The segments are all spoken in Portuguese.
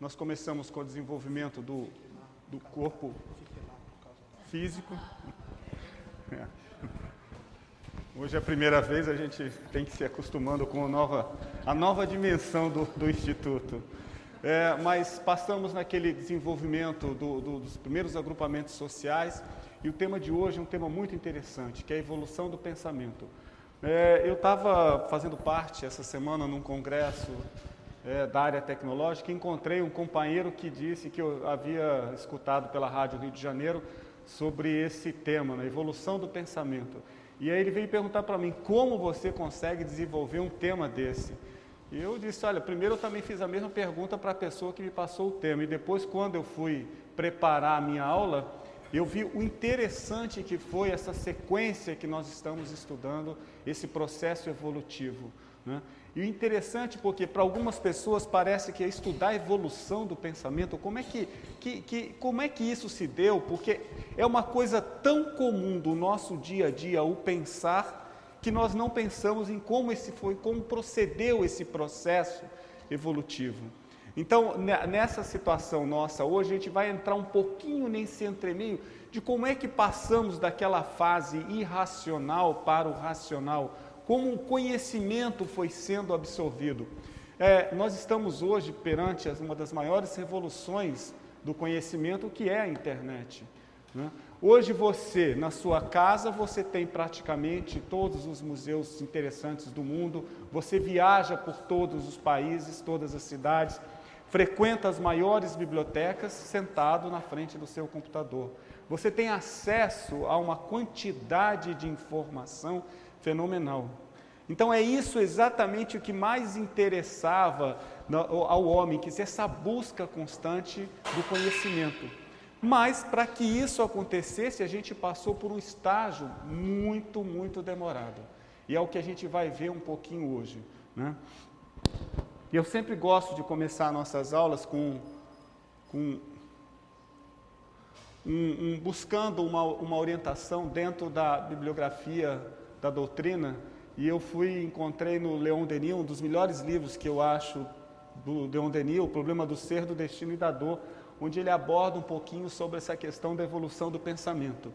nós começamos com o desenvolvimento do, do corpo físico. É. Hoje é a primeira vez, a gente tem que se acostumando com a nova, a nova dimensão do, do Instituto. É, mas passamos naquele desenvolvimento do, do, dos primeiros agrupamentos sociais e o tema de hoje é um tema muito interessante, que é a evolução do pensamento. É, eu estava fazendo parte essa semana num congresso é, da área tecnológica encontrei um companheiro que disse que eu havia escutado pela Rádio Rio de Janeiro sobre esse tema, na né, evolução do pensamento. E aí ele veio perguntar para mim como você consegue desenvolver um tema desse. E eu disse, olha, primeiro eu também fiz a mesma pergunta para a pessoa que me passou o tema. E depois, quando eu fui preparar a minha aula, eu vi o interessante que foi essa sequência que nós estamos estudando, esse processo evolutivo. Né? E o interessante porque para algumas pessoas parece que é estudar a evolução do pensamento, como é que, que, que, como é que isso se deu? Porque é uma coisa tão comum do nosso dia a dia o pensar que nós não pensamos em como esse foi, como procedeu esse processo evolutivo. Então, nessa situação nossa hoje, a gente vai entrar um pouquinho nesse entremeio de como é que passamos daquela fase irracional para o racional, como o conhecimento foi sendo absorvido. É, nós estamos hoje perante uma das maiores revoluções do conhecimento, que é a internet. Né? Hoje você, na sua casa, você tem praticamente todos os museus interessantes do mundo, você viaja por todos os países, todas as cidades, frequenta as maiores bibliotecas sentado na frente do seu computador. Você tem acesso a uma quantidade de informação fenomenal. Então é isso exatamente o que mais interessava ao homem, que essa busca constante do conhecimento. Mas para que isso acontecesse, a gente passou por um estágio muito, muito demorado. E é o que a gente vai ver um pouquinho hoje. Né? Eu sempre gosto de começar nossas aulas com, com um, um, buscando uma, uma orientação dentro da bibliografia da doutrina. E eu fui encontrei no Leon Denis um dos melhores livros que eu acho do Leon Denis, O Problema do Ser, do Destino e da Dor onde ele aborda um pouquinho sobre essa questão da evolução do pensamento.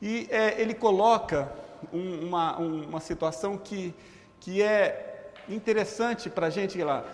E é, ele coloca um, uma, uma situação que, que é interessante para a gente lá.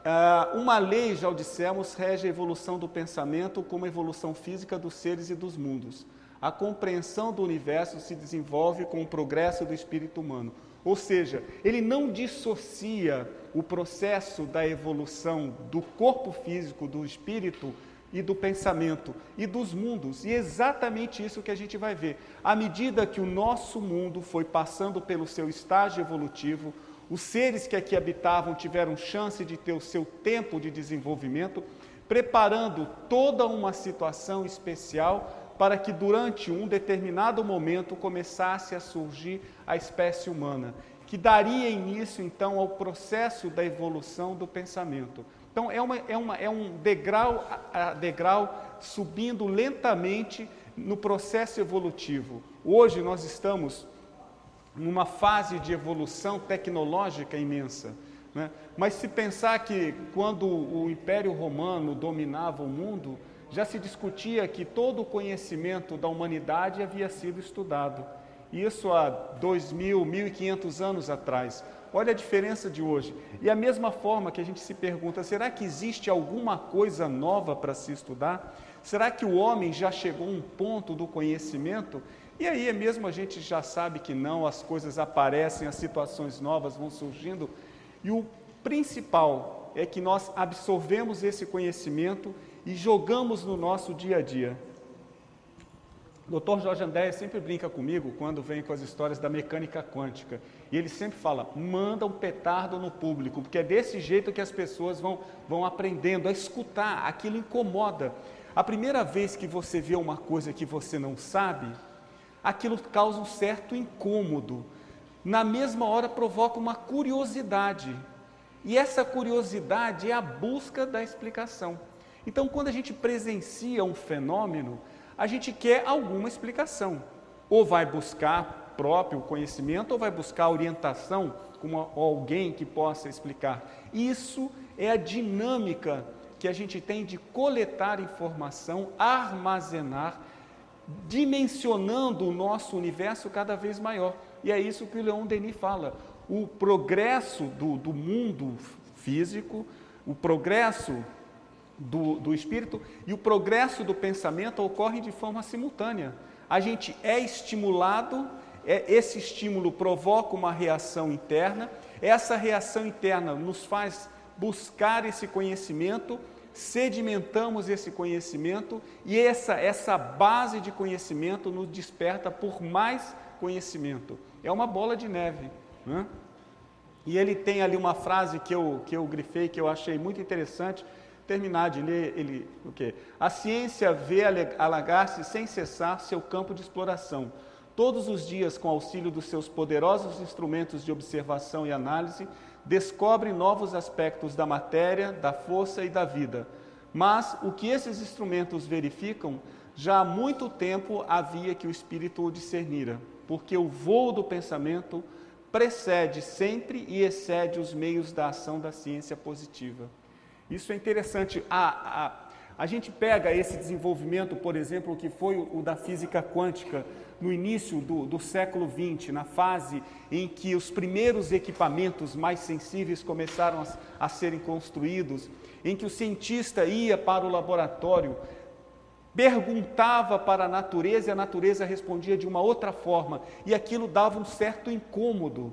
Uh, uma lei, já o dissemos, rege a evolução do pensamento como a evolução física dos seres e dos mundos. A compreensão do universo se desenvolve com o progresso do espírito humano. Ou seja, ele não dissocia o processo da evolução do corpo físico, do espírito e do pensamento e dos mundos. E é exatamente isso que a gente vai ver. À medida que o nosso mundo foi passando pelo seu estágio evolutivo, os seres que aqui habitavam tiveram chance de ter o seu tempo de desenvolvimento, preparando toda uma situação especial para que durante um determinado momento começasse a surgir a espécie humana, que daria início então ao processo da evolução do pensamento. Então é, uma, é, uma, é um degrau a degrau subindo lentamente no processo evolutivo. Hoje nós estamos numa fase de evolução tecnológica imensa. Né? Mas se pensar que quando o Império Romano dominava o mundo, já se discutia que todo o conhecimento da humanidade havia sido estudado. Isso há 2.000, 1.500 anos atrás. Olha a diferença de hoje. E a mesma forma que a gente se pergunta: será que existe alguma coisa nova para se estudar? Será que o homem já chegou a um ponto do conhecimento? E aí, é mesmo a gente já sabe que não, as coisas aparecem, as situações novas vão surgindo. E o principal é que nós absorvemos esse conhecimento e jogamos no nosso dia a dia. Dr. Jorge André sempre brinca comigo quando vem com as histórias da mecânica quântica. E ele sempre fala: manda um petardo no público, porque é desse jeito que as pessoas vão, vão aprendendo a escutar, aquilo incomoda. A primeira vez que você vê uma coisa que você não sabe, aquilo causa um certo incômodo. Na mesma hora provoca uma curiosidade. E essa curiosidade é a busca da explicação. Então, quando a gente presencia um fenômeno, a gente quer alguma explicação. Ou vai buscar próprio conhecimento, ou vai buscar orientação com alguém que possa explicar. Isso é a dinâmica que a gente tem de coletar informação, armazenar, dimensionando o nosso universo cada vez maior. E é isso que o Leon Denis fala. O progresso do, do mundo físico, o progresso do, do espírito e o progresso do pensamento ocorrem de forma simultânea. A gente é estimulado, é, esse estímulo provoca uma reação interna, essa reação interna nos faz buscar esse conhecimento, sedimentamos esse conhecimento e essa, essa base de conhecimento nos desperta por mais conhecimento. É uma bola de neve. Né? E ele tem ali uma frase que eu, que eu grifei, que eu achei muito interessante, terminar de ler, ele, o quê? A ciência vê alagar-se sem cessar seu campo de exploração. Todos os dias, com auxílio dos seus poderosos instrumentos de observação e análise, descobre novos aspectos da matéria, da força e da vida. Mas o que esses instrumentos verificam, já há muito tempo havia que o espírito o discernira, porque o voo do pensamento precede sempre e excede os meios da ação da ciência positiva. Isso é interessante. A, a, a gente pega esse desenvolvimento, por exemplo, que foi o, o da física quântica no início do, do século XX, na fase em que os primeiros equipamentos mais sensíveis começaram a, a serem construídos, em que o cientista ia para o laboratório, perguntava para a natureza e a natureza respondia de uma outra forma, e aquilo dava um certo incômodo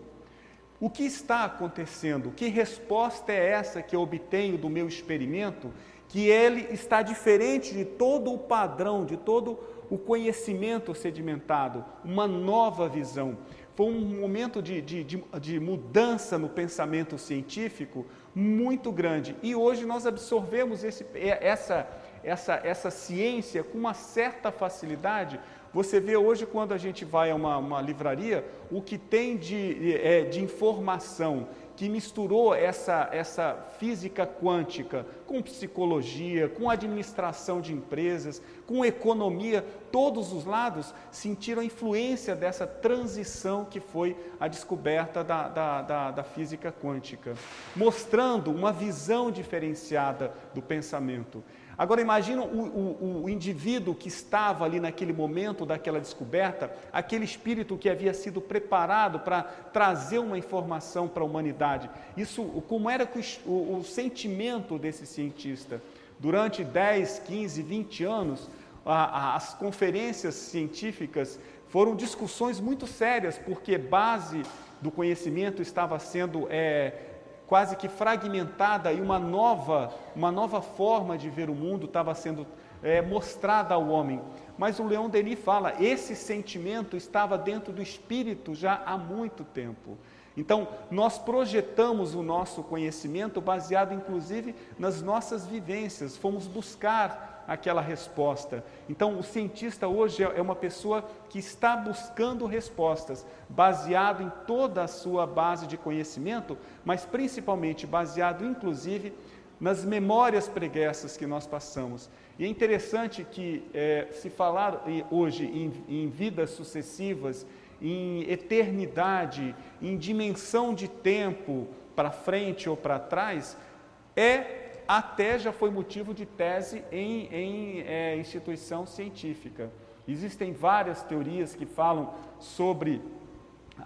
o que está acontecendo? Que resposta é essa que eu obtenho do meu experimento? Que ele está diferente de todo o padrão, de todo o conhecimento sedimentado, uma nova visão. Foi um momento de, de, de, de mudança no pensamento científico muito grande. E hoje nós absorvemos esse, essa, essa, essa ciência com uma certa facilidade, você vê hoje, quando a gente vai a uma, uma livraria, o que tem de, é, de informação que misturou essa, essa física quântica com psicologia, com administração de empresas, com economia, todos os lados sentiram a influência dessa transição que foi a descoberta da, da, da, da física quântica, mostrando uma visão diferenciada do pensamento. Agora imagina o, o, o, indivíduo que estava ali naquele momento daquela descoberta, aquele espírito que havia sido preparado para trazer uma informação para a humanidade. Isso, como era o, o sentimento desse cientista? Durante 10, 15, 20 anos, a, a, as conferências científicas foram discussões muito sérias, porque base do conhecimento estava sendo é, quase que fragmentada e uma nova, uma nova forma de ver o mundo estava sendo é, mostrada ao homem. Mas o Leão Denis fala, esse sentimento estava dentro do espírito já há muito tempo. Então, nós projetamos o nosso conhecimento baseado inclusive nas nossas vivências, fomos buscar aquela resposta. Então, o cientista hoje é uma pessoa que está buscando respostas, baseado em toda a sua base de conhecimento, mas principalmente baseado, inclusive, nas memórias preguiças que nós passamos. E é interessante que é, se falar hoje em, em vidas sucessivas, em eternidade, em dimensão de tempo para frente ou para trás, é até já foi motivo de tese em, em é, instituição científica. Existem várias teorias que falam sobre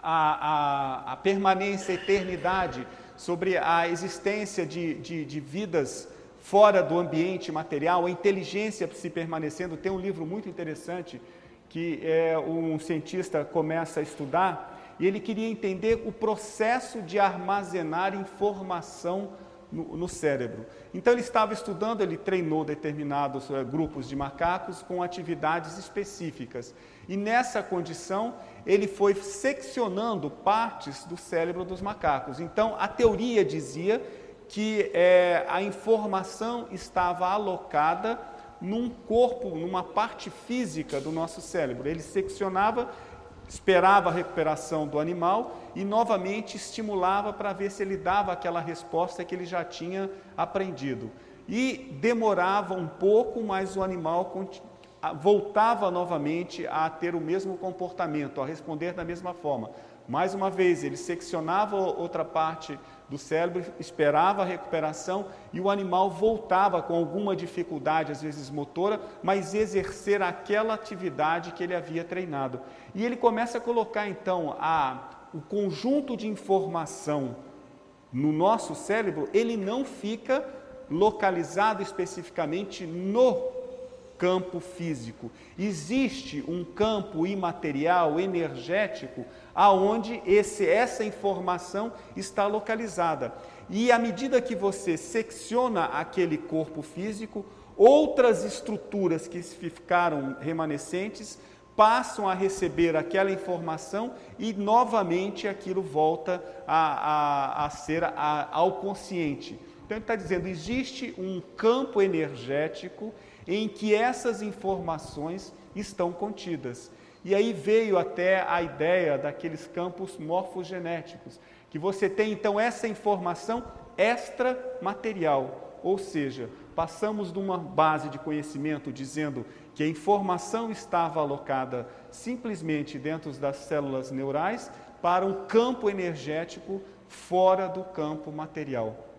a, a, a permanência, a eternidade, sobre a existência de, de, de vidas fora do ambiente material, a inteligência se permanecendo. Tem um livro muito interessante que é, um cientista começa a estudar e ele queria entender o processo de armazenar informação no, no, cérebro. Então ele estava estudando, ele treinou determinados uh, grupos de macacos com atividades específicas. E nessa condição, ele foi seccionando partes do cérebro dos macacos. Então a teoria dizia que é, a informação estava alocada num corpo, numa parte física do nosso cérebro. Ele seccionava esperava a recuperação do animal e novamente estimulava para ver se ele dava aquela resposta que ele já tinha aprendido. E demorava um pouco, mas o animal voltava novamente a ter o mesmo comportamento, a responder da mesma forma. Mais uma vez, ele seccionava outra parte do cérebro, esperava a recuperação e o animal voltava com alguma dificuldade, às vezes motora, mas exercer aquela atividade que ele havia treinado. E ele começa a colocar então a, o conjunto de informação no nosso cérebro, ele não fica localizado especificamente no campo físico. Existe um campo imaterial, energético, aonde esse, essa informação está localizada. E à medida que você secciona aquele corpo físico, outras estruturas que ficaram remanescentes passam a receber aquela informação e novamente aquilo volta a, a, a ser a, ao consciente. Então ele está dizendo: existe um campo energético em que essas informações estão contidas. E aí veio até a ideia daqueles campos morfogenéticos, que você tem então essa informação extramaterial, ou seja, passamos de uma base de conhecimento dizendo que a informação estava alocada simplesmente dentro das células neurais para um campo energético fora do campo material.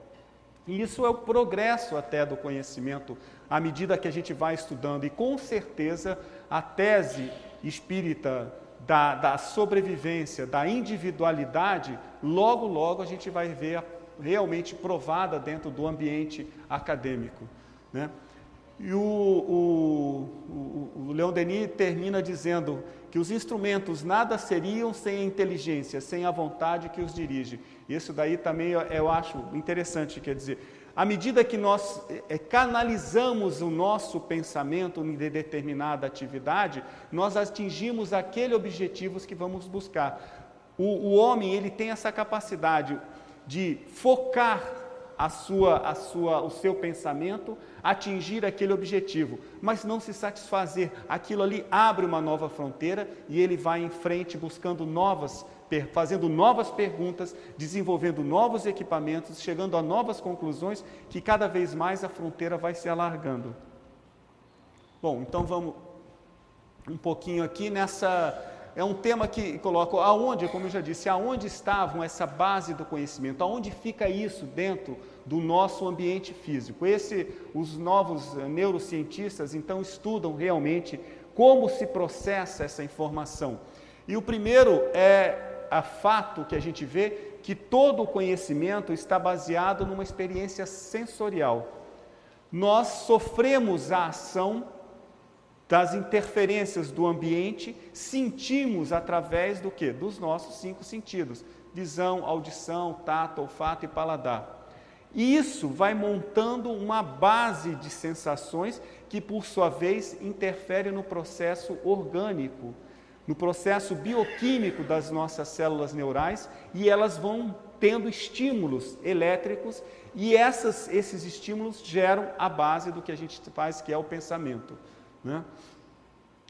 E isso é o progresso até do conhecimento à medida que a gente vai estudando, e com certeza a tese espírita da, da sobrevivência, da individualidade, logo, logo a gente vai ver realmente provada dentro do ambiente acadêmico. Né? E o, o, o, o Leon Denis termina dizendo que os instrumentos nada seriam sem a inteligência, sem a vontade que os dirige. Isso daí também eu, eu acho interessante, quer dizer, à medida que nós é, canalizamos o nosso pensamento em determinada atividade, nós atingimos aquele objetivo que vamos buscar. O, o homem ele tem essa capacidade de focar a sua, a sua, o seu pensamento, atingir aquele objetivo, mas não se satisfazer. Aquilo ali abre uma nova fronteira e ele vai em frente buscando novas fazendo novas perguntas, desenvolvendo novos equipamentos, chegando a novas conclusões, que cada vez mais a fronteira vai se alargando. Bom, então vamos um pouquinho aqui nessa. É um tema que coloco aonde, como eu já disse, aonde estavam essa base do conhecimento, aonde fica isso dentro do nosso ambiente físico. Esse, os novos eh, neurocientistas então estudam realmente como se processa essa informação. E o primeiro é a fato que a gente vê que todo o conhecimento está baseado numa experiência sensorial. Nós sofremos a ação das interferências do ambiente, sentimos através do que? Dos nossos cinco sentidos: visão, audição, tato, olfato e paladar. E isso vai montando uma base de sensações que, por sua vez, interfere no processo orgânico no processo bioquímico das nossas células neurais e elas vão tendo estímulos elétricos e essas, esses estímulos geram a base do que a gente faz, que é o pensamento. Né?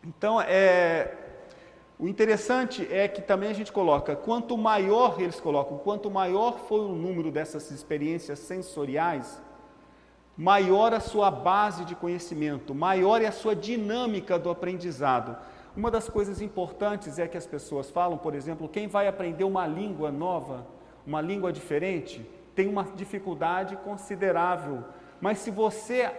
Então, é, o interessante é que também a gente coloca, quanto maior eles colocam, quanto maior for o número dessas experiências sensoriais, maior a sua base de conhecimento, maior é a sua dinâmica do aprendizado. Uma das coisas importantes é que as pessoas falam, por exemplo, quem vai aprender uma língua nova, uma língua diferente, tem uma dificuldade considerável. Mas se você,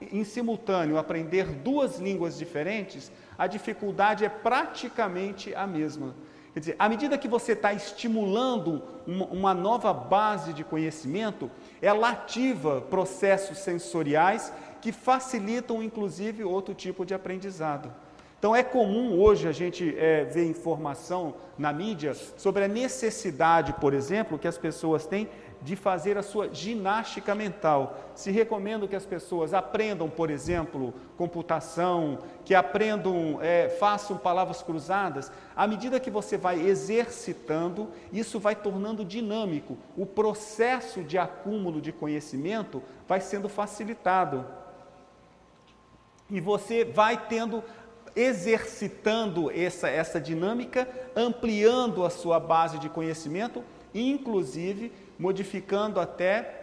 em simultâneo, aprender duas línguas diferentes, a dificuldade é praticamente a mesma. Quer dizer, à medida que você está estimulando uma, uma, nova base de conhecimento, ela ativa processos sensoriais que facilitam, inclusive, outro tipo de aprendizado. Então é comum hoje a gente é, ver informação na mídia sobre a necessidade, por exemplo, que as pessoas têm de fazer a sua ginástica mental. Se recomenda que as pessoas aprendam, por exemplo, computação, que aprendam, é, façam palavras cruzadas. À medida que você vai exercitando, isso vai tornando dinâmico. O processo de acúmulo de conhecimento vai sendo facilitado. E você vai tendo exercitando essa, essa dinâmica, ampliando a sua base de conhecimento, inclusive modificando até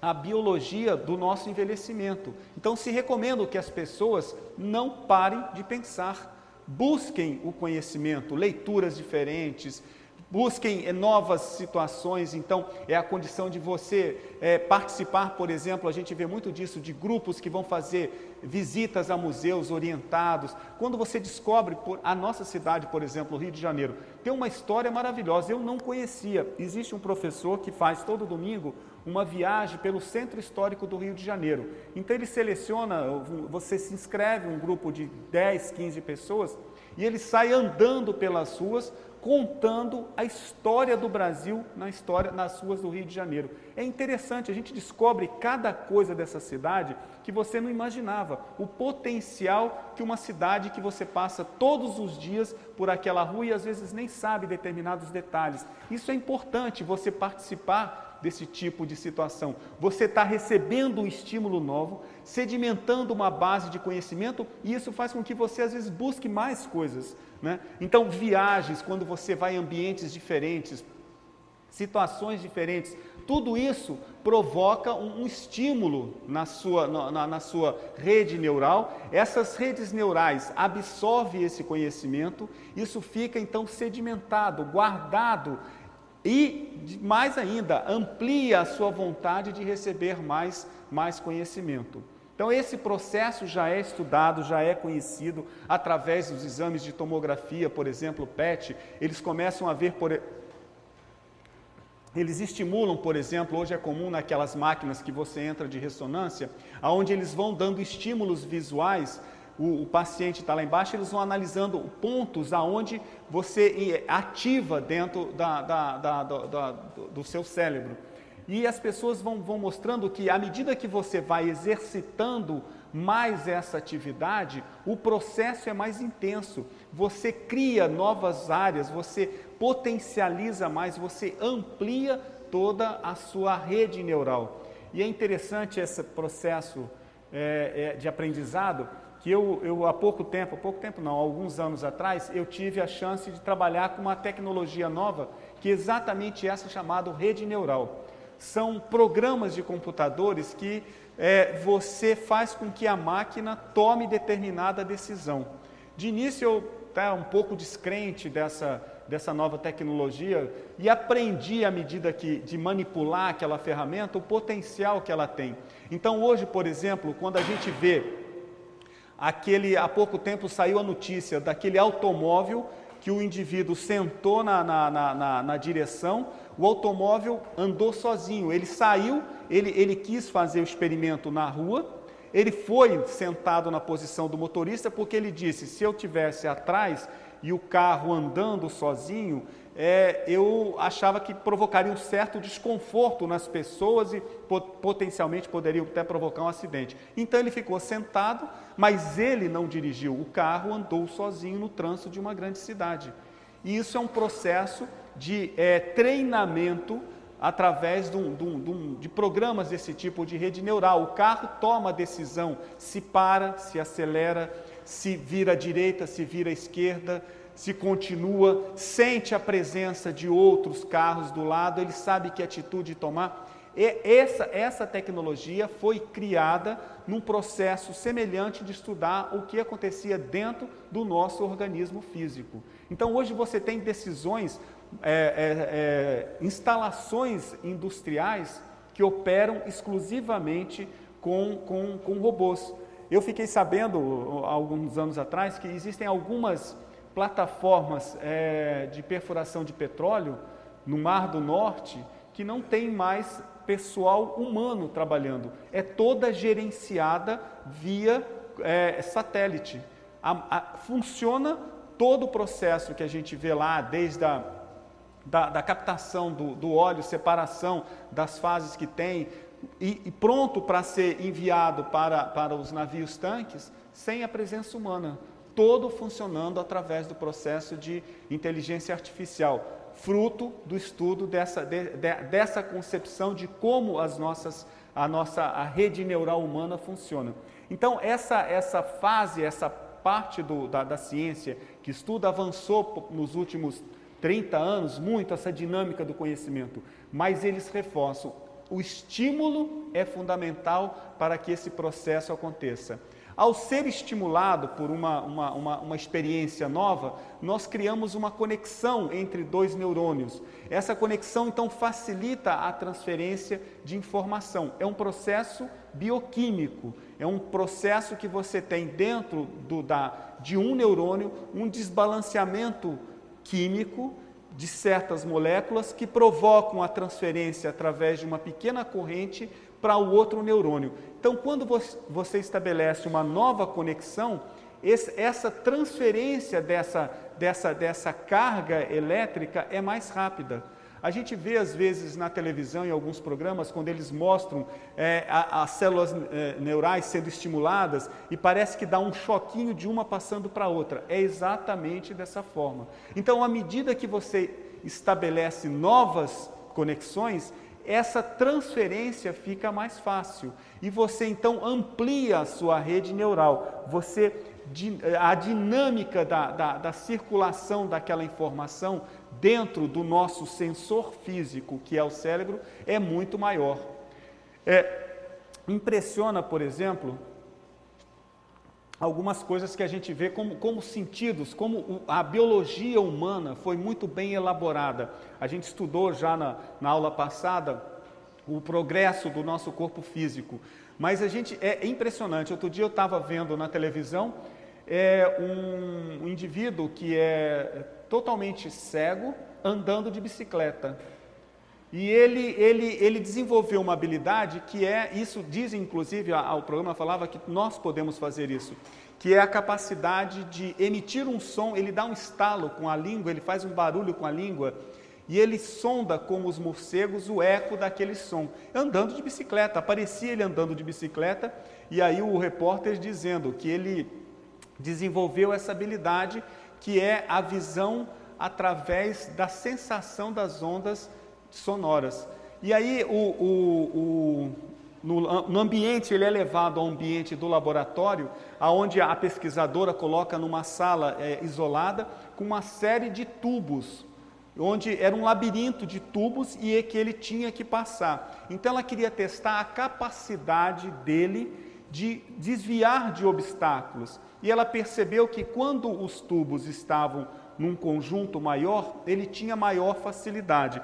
a biologia do nosso envelhecimento. Então, se recomenda que as pessoas não parem de pensar, busquem o conhecimento, leituras diferentes, Busquem eh, novas situações, então é a condição de você é, participar, por exemplo, a gente vê muito disso, de grupos que vão fazer visitas a museus orientados. Quando você descobre por, a nossa cidade, por exemplo, Rio de Janeiro, tem uma história maravilhosa, eu não conhecia. Existe um professor que faz todo domingo uma viagem pelo centro histórico do Rio de Janeiro. Então ele seleciona, você se inscreve, um grupo de 10, 15 pessoas, e ele sai andando pelas ruas contando a história do Brasil na história nas ruas do Rio de Janeiro. É interessante, a gente descobre cada coisa dessa cidade que você não imaginava, o potencial que uma cidade que você passa todos os dias por aquela rua e às vezes nem sabe determinados detalhes. Isso é importante você participar desse tipo de situação. Você está recebendo um estímulo novo, sedimentando uma base de conhecimento e isso faz com que você às vezes busque mais coisas. Né? Então, viagens, quando você vai em ambientes diferentes, situações diferentes, tudo isso provoca um, um estímulo na sua, na, na, sua rede neural. Essas redes neurais absorvem esse conhecimento, isso fica então sedimentado, guardado e, mais ainda, amplia a sua vontade de receber mais, mais conhecimento. Então, esse processo já é estudado, já é conhecido através dos exames de tomografia, por exemplo, PET. Eles começam a ver, por, eles estimulam, por exemplo, hoje é comum naquelas máquinas que você entra de ressonância, aonde eles vão dando estímulos visuais o, o paciente está lá embaixo, eles vão analisando pontos aonde você ativa dentro da, da, da, do seu cérebro. E as pessoas vão, vão mostrando que, à medida que você vai exercitando mais essa atividade, o processo é mais intenso. Você cria novas áreas, você potencializa mais, você amplia toda a sua rede neural. E é interessante esse processo é, é, de aprendizado, que eu, eu há pouco tempo, há pouco tempo não, alguns anos atrás, eu tive a chance de trabalhar com uma tecnologia nova, que é exatamente essa chamada rede neural. São programas de computadores que é, você faz com que a máquina tome determinada decisão. De início eu estava um pouco descrente dessa, dessa nova tecnologia e aprendi à medida que de manipular aquela ferramenta o potencial que ela tem. Então hoje, por exemplo, quando a gente vê aquele, há pouco tempo saiu a notícia daquele automóvel que o indivíduo sentou na, na, na, na, direção, o automóvel andou sozinho. Ele saiu, ele, ele quis fazer o experimento na rua, ele foi sentado na posição do motorista porque ele disse: se eu tivesse atrás e o carro andando sozinho, é, eu achava que provocaria um certo desconforto nas pessoas e potencialmente poderia até provocar um acidente. Então ele ficou sentado, mas ele não dirigiu o carro, andou sozinho no trânsito de uma grande cidade. E isso é um processo de é, treinamento através de, um, de, um, de, programas desse tipo de rede neural. O carro toma a decisão, se para, se acelera, se vira à direita, se vira à esquerda, se continua, sente a presença de outros carros do lado, ele sabe que atitude tomar. E essa, essa tecnologia foi criada num processo semelhante de estudar o que acontecia dentro do nosso organismo físico. Então, hoje você tem decisões, é, é, é, instalações industriais que operam exclusivamente com, com, com robôs. Eu fiquei sabendo, alguns anos atrás, que existem algumas plataformas é, de perfuração de petróleo no Mar do Norte que não tem mais pessoal humano trabalhando. É toda gerenciada via é, satélite. A, a, funciona todo o processo que a gente vê lá, desde a da, da captação do, do, óleo, separação das fases que tem, e, e pronto para ser enviado para, para os navios tanques, sem a presença humana todo funcionando através do processo de inteligência artificial, fruto do estudo dessa, de, de, dessa concepção de como as nossas, a nossa a rede neural humana funciona. Então, essa, essa fase, essa parte do, da, da ciência que estuda avançou nos últimos 30 anos muito essa dinâmica do conhecimento, mas eles reforçam o estímulo é fundamental para que esse processo aconteça. Ao ser estimulado por uma, uma, uma, uma, experiência nova, nós criamos uma conexão entre dois neurônios. Essa conexão, então, facilita a transferência de informação. É um processo bioquímico, é um processo que você tem dentro do, da, de um neurônio um desbalanceamento químico de certas moléculas que provocam a transferência através de uma pequena corrente para o outro neurônio. Então, quando você estabelece uma nova conexão, essa transferência dessa, dessa, dessa carga elétrica é mais rápida. A gente vê às vezes na televisão, em alguns programas, quando eles mostram é, as células é, neurais sendo estimuladas e parece que dá um choquinho de uma passando para outra. É exatamente dessa forma. Então, à medida que você estabelece novas conexões, essa transferência fica mais fácil e você então amplia a sua rede neural. Você a dinâmica da, da, da circulação daquela informação dentro do nosso sensor físico, que é o cérebro, é muito maior. É, impressiona, por exemplo, algumas coisas que a gente vê como, como sentidos, como a biologia humana foi muito bem elaborada. A gente estudou já na, na aula passada o progresso do nosso corpo físico, mas a gente é impressionante. Outro dia eu estava vendo na televisão é, um, um indivíduo que é totalmente cego andando de bicicleta. E ele, ele, ele desenvolveu uma habilidade que é, isso diz inclusive, o programa falava que nós podemos fazer isso, que é a capacidade de emitir um som, ele dá um estalo com a língua, ele faz um barulho com a língua, e ele sonda como os morcegos o eco daquele som, andando de bicicleta, aparecia ele andando de bicicleta, e aí o repórter dizendo que ele desenvolveu essa habilidade que é a visão através da sensação das ondas sonoras. E aí, o, o, o, no, no, ambiente, ele é levado ao ambiente do laboratório, aonde a pesquisadora coloca numa sala é, isolada com uma série de tubos, onde era um labirinto de tubos e é que ele tinha que passar. Então, ela queria testar a capacidade dele de desviar de obstáculos. E ela percebeu que quando os tubos estavam num conjunto maior, ele tinha maior facilidade.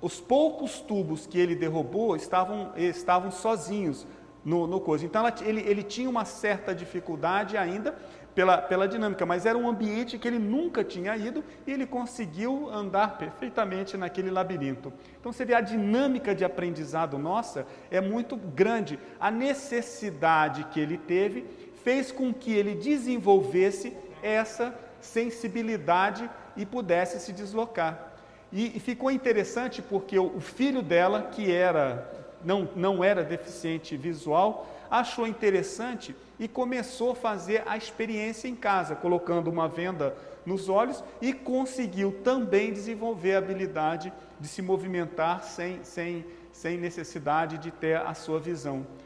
Os poucos tubos que ele derrubou estavam, estavam sozinhos no, no coisa. Então ela, ele, ele tinha uma certa dificuldade ainda pela, pela dinâmica, mas era um ambiente que ele nunca tinha ido e ele conseguiu andar perfeitamente naquele labirinto. Então você vê a dinâmica de aprendizado nossa é muito grande. A necessidade que ele teve fez com que ele desenvolvesse essa sensibilidade e pudesse se deslocar. E, e ficou interessante porque o, o filho dela, que era não, não era deficiente visual, achou interessante e começou a fazer a experiência em casa, colocando uma venda nos olhos e conseguiu também desenvolver a habilidade de se movimentar sem, sem, sem necessidade de ter a sua visão.